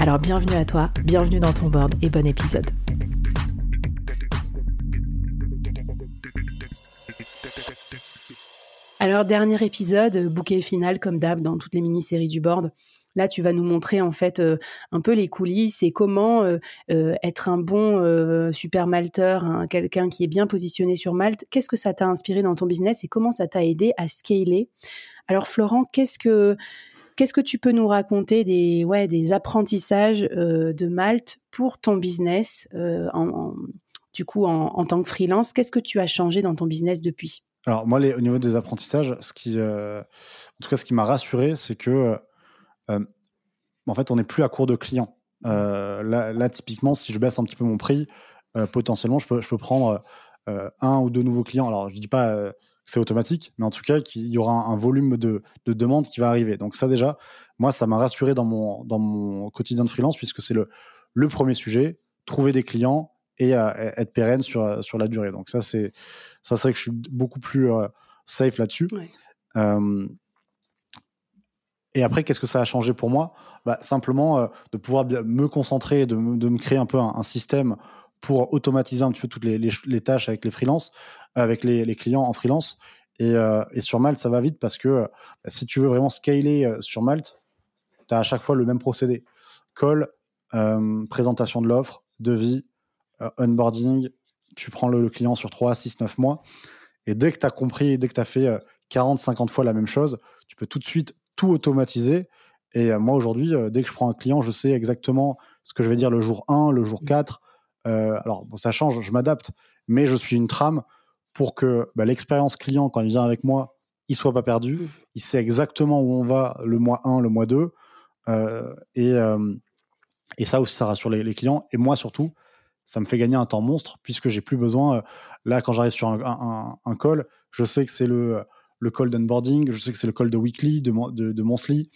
Alors bienvenue à toi, bienvenue dans ton board et bon épisode. Alors dernier épisode, bouquet final comme d'hab dans toutes les mini-séries du board. Là, tu vas nous montrer en fait euh, un peu les coulisses et comment euh, euh, être un bon super malteur, quelqu'un qui est bien positionné sur Malte. Qu'est-ce que ça t'a inspiré dans ton business et comment ça t'a aidé à scaler? Alors Florent, qu'est-ce que qu'est-ce que tu peux nous raconter des ouais des apprentissages de Malte pour ton business du coup en, tant que freelance? Qu'est-ce que tu as changé dans ton business depuis? Alors moi, au niveau des apprentissages, ce qui en tout cas ce qui m'a rassuré, c'est que euh, en fait, on n'est plus à court de clients. Euh, là, typiquement, si je baisse un petit peu mon prix, euh, potentiellement, je peux, je peux prendre un ou deux nouveaux clients. Alors, je ne dis pas c'est automatique, mais en tout cas, qu'il y aura un, volume de, de demandes qui va arriver. Donc, ça, déjà, moi, ça m'a rassuré dans mon, dans mon quotidien de freelance, puisque c'est le, le premier sujet trouver des clients et être pérenne sur, sur la durée. Donc, ça, c'est ça, c'est que je suis beaucoup plus safe là-dessus. Et après, qu'est-ce que ça a changé pour moi? Bah, Simplement euh, de pouvoir me concentrer, de, de, me créer un peu un, système pour automatiser un petit peu toutes les, tâches avec les freelances, avec les, clients en freelance. Et, euh, et, sur Malte, ça va vite parce que bah, si tu veux vraiment scaler euh, sur Malte, tu as à chaque fois le même procédé. Call, présentation de l'offre, devis, onboarding, tu prends le, le, client sur 3, 6, 9 mois. Et dès que tu as compris, dès que tu as fait 40, 50 fois la même chose, tu peux tout de suite tout automatisé. Et euh, moi, aujourd'hui, euh, dès que je prends un client, je sais exactement ce que je vais dire le jour 1, le jour 4. Euh, alors, ça change, je m'adapte, mais je suis une trame pour que bah, l'expérience client, quand il vient avec moi, il soit pas perdu. Mmh. Il sait exactement où on va le mois 1, le mois 2. et, et ça aussi, ça rassure les, clients. Et moi, surtout, ça me fait gagner un temps monstre puisque j'ai plus besoin. là, quand j'arrive sur un, un, call, je sais que c'est le le call d'onboarding, je sais que c'est le call de weekly, de, de, de monthly.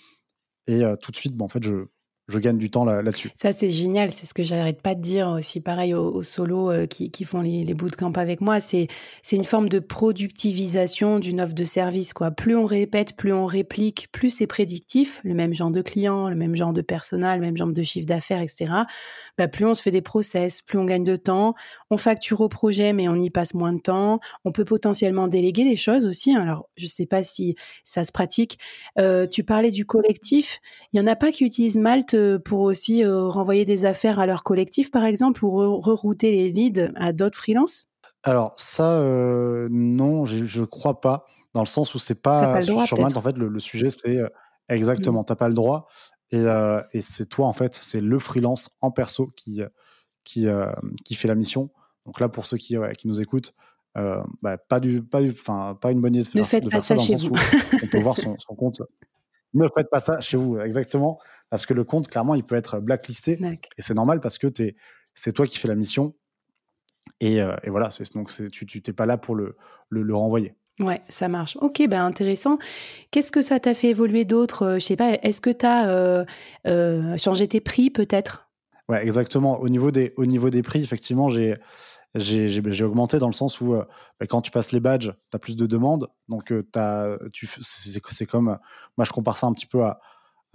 Et euh, tout de suite, bon, en fait, je, je gagne du temps là, dessus ça, c'est génial. C'est ce que j'arrête pas de dire aussi, pareil aux, solos euh, qui, qui, font les, les bootcamps avec moi. C'est, c'est une forme de productivisation d'une offre de service, quoi. Plus on répète, plus on réplique, plus c'est prédictif. Le même genre de client, le même genre de personnel, le même genre de chiffre d'affaires, etc. Bah, plus on se fait des process, plus on gagne de temps. On facture au projet, mais on y passe moins de temps. On peut potentiellement déléguer des choses aussi. Hein. Alors, je sais pas si ça se pratique. Euh, tu parlais du collectif. Il y en a pas qui utilisent Malte pour aussi euh, renvoyer des affaires à leur collectif, par exemple, ou rerouter les leads à d'autres freelances? Alors, ça, euh, non, je ne crois pas, dans le sens où c'est pas, pas sur Malte, en fait, le, sujet, c'est euh, exactement, mmh. tu n'as pas le droit. Et, et c'est toi, en fait, c'est le freelance en perso qui, qui, qui fait la mission. Donc là, pour ceux qui, qui nous écoutent, bah, pas, du, pas, du, pas une bonne idée de faire, de faire ça, sens où on peut voir son, son compte ne faites pas ça chez vous, exactement. Parce que le compte, clairement, il peut être blacklisté. Et c'est normal parce que c'est toi qui fais la mission. Et, euh, et voilà, donc tu n'es pas là pour le, le, renvoyer. Ouais, ça marche. Ok, ben intéressant. Qu'est-ce que ça t'a fait évoluer d'autre euh, Je sais pas, est-ce que tu as euh, changé tes prix peut-être? Ouais, exactement. Au niveau des, au niveau des prix, effectivement, j'ai j'ai augmenté dans le sens où euh, bah, quand tu passes les badges, tu as plus de demandes. Donc, euh, c'est comme, moi je compare ça un petit peu à,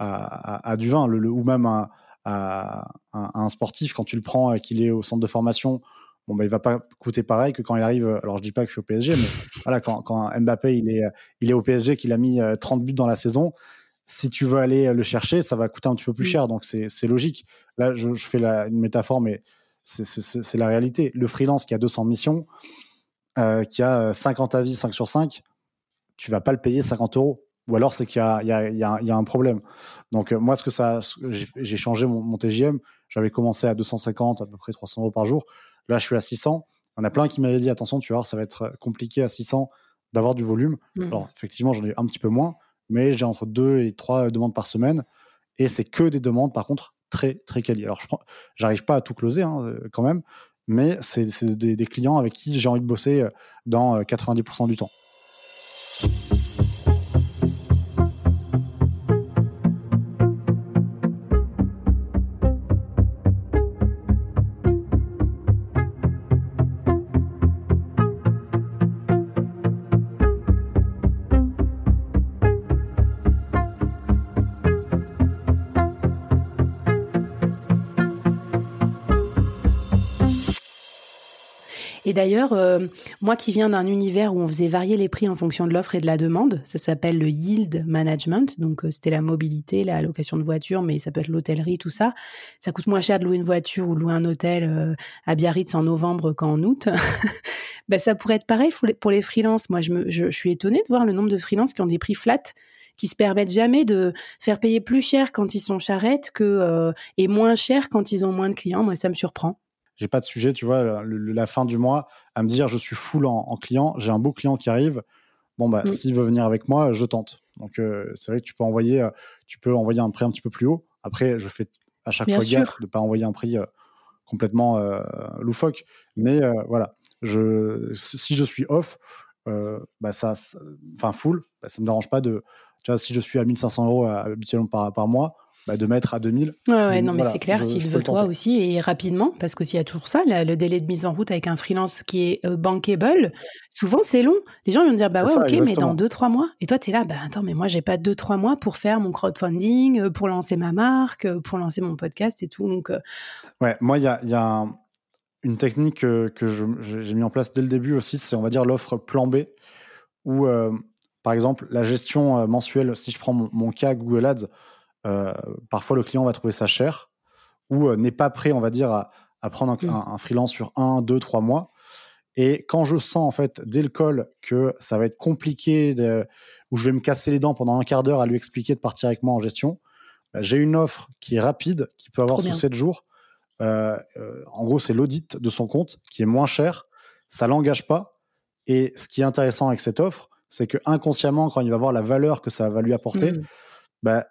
à, du vin, le, ou même à, un sportif, quand tu le prends et qu'il est au centre de formation, bon, bah, il va pas coûter pareil que quand il arrive. Alors, je dis pas que je suis au PSG, mais voilà, quand, quand Mbappé il est, il est au PSG, qu'il a mis 30 euh, buts dans la saison, si tu veux aller le chercher, ça va coûter un petit peu plus cher. Donc, c'est logique. Là, je, fais la, une métaphore, mais c'est la réalité. Le freelance qui a 200 missions, euh, qui a 50 avis, 5 sur 5, tu vas pas le payer 50 euros. Ou alors, c'est qu'il y, y, y, a un problème. Donc, moi, ce que ça, j'ai changé mon, mon TGM. J'avais commencé à 250, à peu près 300 euros par jour. Là, je suis à 600. On a plein qui m'avaient dit attention, tu vois, ça va être compliqué à 600 d'avoir du volume. Mmh. Alors, effectivement, j'en ai un petit peu moins, mais j'ai entre deux et trois demandes par semaine. Et c'est que des demandes, par contre, très, très quali. Alors, je n'arrive pas à tout closer hein, euh, quand même, mais c'est des, des, clients avec qui j'ai envie de bosser euh, dans 90% euh, du temps. Et d'ailleurs, euh, moi qui viens d'un univers où on faisait varier les prix en fonction de l'offre et de la demande, ça s'appelle le yield management. Donc, euh, c'était la mobilité, la location de voiture, mais ça peut être l'hôtellerie, tout ça. Ça coûte moins cher de louer une voiture ou louer un hôtel euh, à Biarritz en novembre qu'en août. ben, ça pourrait être pareil pour les, freelances. Moi, je, suis étonnée de voir le nombre de freelances qui ont des prix flats qui se permettent jamais de faire payer plus cher quand ils sont charrettes que et moins cher quand ils ont moins de clients. Moi, ça me surprend j'ai pas de sujet, tu vois, la fin du mois, à me dire je suis full en, client, j'ai un beau client qui arrive. Bon, bah, mm. s'il veut venir avec moi, je tente. Donc, euh, c'est vrai que tu peux envoyer, euh, tu peux envoyer un prix un petit peu plus haut. Après, je fais à chaque fois gaffe de pas envoyer un prix euh, complètement loufoque. Mais voilà, je, si je suis off, bah, ça, enfin, full, bah, ça me dérange pas de, tu vois, si je suis à 1500 euros habituellement par, par mois, bah, de mettre à 2000. Ouais, non, mais c'est clair, s'il veut toi aussi, et rapidement, parce qu'il y a toujours ça, le délai de mise en route avec un freelance qui est euh, bankable, souvent c'est long. Les gens vont dire, bah ouais, ok, mais dans 2-3 mois. Et toi, tu es là, bah attends, mais moi, j'ai pas 2-3 mois pour faire mon crowdfunding, euh, pour lancer ma marque, euh, pour lancer mon podcast et tout. Donc, Ouais, moi, il y a, y a une technique que, j'ai mis en place dès le début aussi, c'est, on va dire, l'offre plan B, où, par exemple, la gestion mensuelle, si je prends mon, mon cas Google Ads, parfois le client va trouver ça cher ou euh, n'est pas prêt, on va dire, à, prendre mmh. un, freelance sur un, deux, trois mois. Et quand je sens en fait dès le call que ça va être compliqué, de, où je vais me casser les dents pendant un quart d'heure à lui expliquer de partir avec moi en gestion, bah, j'ai une offre qui est rapide, qui peut avoir sous 7 jours. Euh, en gros, c'est l'audit de son compte qui est moins cher, ça l'engage pas. Et ce qui est intéressant avec cette offre, c'est que inconsciemment, quand il va voir la valeur que ça va lui apporter, mmh. bah,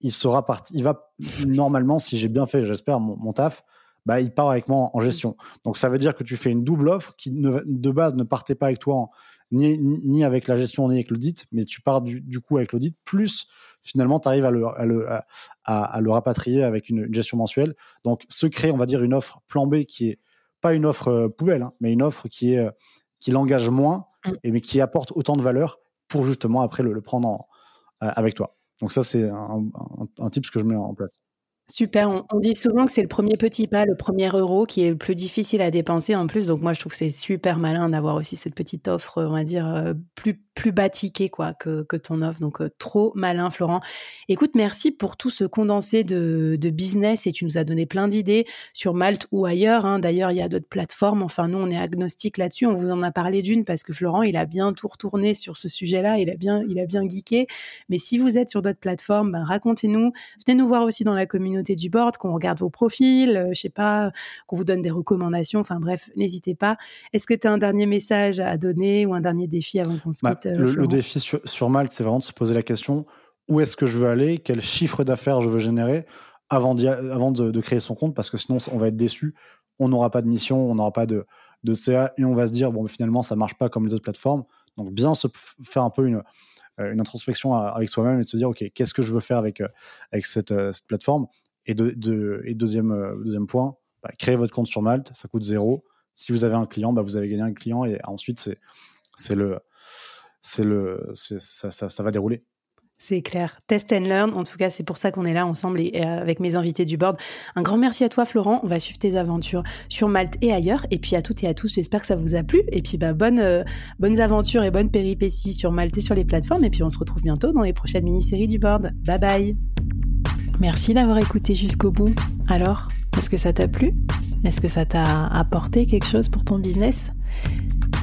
il sera parti. Il va normalement, si j'ai bien fait, j'espère, mon, taf, bah, il part avec moi en, gestion. Donc ça veut dire que tu fais une double offre qui de base ne partait pas avec toi ni, ni, avec la gestion ni avec l'audit, mais tu pars du, coup avec l'audit, plus finalement tu arrives à le, à, le, à, le, rapatrier avec une, gestion mensuelle. Donc se crée, on va dire, une offre plan B qui est pas une offre euh, poubelle, hein, mais une offre qui est euh, qui l'engage moins, mmh. et, mais qui apporte autant de valeur pour justement après le, prendre euh, avec toi. Donc ça, c'est un, un, que je mets en place. Super, on, dit souvent que c'est le premier petit pas, le premier euro qui est le plus difficile à dépenser en plus. Donc moi, je trouve que c'est super malin d'avoir aussi cette petite offre, on va dire, euh, plus, plus batiquée quoi, que, que ton offre. Donc euh, trop malin, Florent. Écoute, merci pour tout ce condensé de, de business et tu nous as donné plein d'idées sur Malte ou ailleurs. Hein. D'ailleurs, il y a d'autres plateformes. Enfin, nous, on est agnostique là-dessus. On vous en a parlé d'une parce que Florent, il a bien tout retourné sur ce sujet-là. Il a bien, il a bien geeké. Mais si vous êtes sur d'autres plateformes, ben, racontez-nous. Venez nous voir aussi dans la communauté du board, qu'on regarde vos profils, euh, je sais pas, qu'on vous donne des recommandations. Enfin bref, n'hésitez pas. Est-ce que tu as un dernier message à donner ou un dernier défi avant qu'on se bah, euh, le, défi sur, Malte, c'est vraiment de se poser la question où est-ce que je veux aller, quel chiffre d'affaires je veux générer avant, avant de, créer son compte, parce que sinon on va être déçu, on n'aura pas de mission, on n'aura pas de, de CA et on va se dire bon finalement ça marche pas comme les autres plateformes. Donc bien se faire un peu une, euh, une introspection avec soi-même et de se dire ok qu'est-ce que je veux faire avec avec cette, cette plateforme? Et, de, et deuxième, euh, deuxième point, bah, créez votre compte sur Malte, ça coûte zéro. Si vous avez un client, bah, vous avez gagné un client et ensuite, c'est, c'est le, c'est le, ça, ça, ça va dérouler. C'est clair. Test and learn. En tout cas, c'est pour ça qu'on est là ensemble et euh, avec mes invités du board. Un grand merci à toi, Florent. On va suivre tes aventures sur Malte et ailleurs. Et puis à toutes et à tous, j'espère que ça vous a plu. Et puis, bah, bonne, euh, bonnes aventures et bonnes péripéties sur Malte et sur les plateformes. Et puis, on se retrouve bientôt dans les prochaines mini-séries du board. Bye bye. Merci d'avoir écouté jusqu'au bout. Alors, est-ce que ça t'a plu? Est-ce que ça t'a apporté quelque chose pour ton business?